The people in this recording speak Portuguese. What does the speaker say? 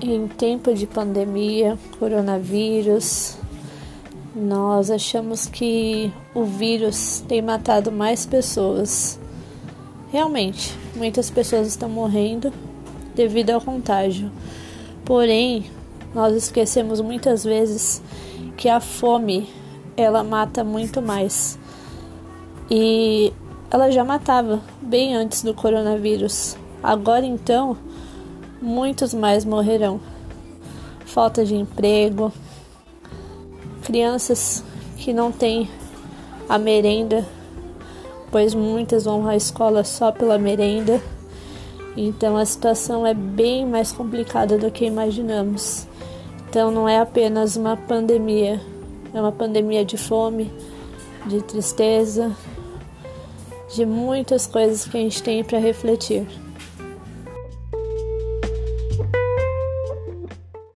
em tempo de pandemia, coronavírus, nós achamos que o vírus tem matado mais pessoas. Realmente, muitas pessoas estão morrendo devido ao contágio. Porém, nós esquecemos muitas vezes que a fome ela mata muito mais. E ela já matava bem antes do coronavírus. Agora então, muitos mais morrerão. Falta de emprego, crianças que não têm a merenda, pois muitas vão à escola só pela merenda. Então a situação é bem mais complicada do que imaginamos. Então não é apenas uma pandemia, é uma pandemia de fome, de tristeza, de muitas coisas que a gente tem para refletir.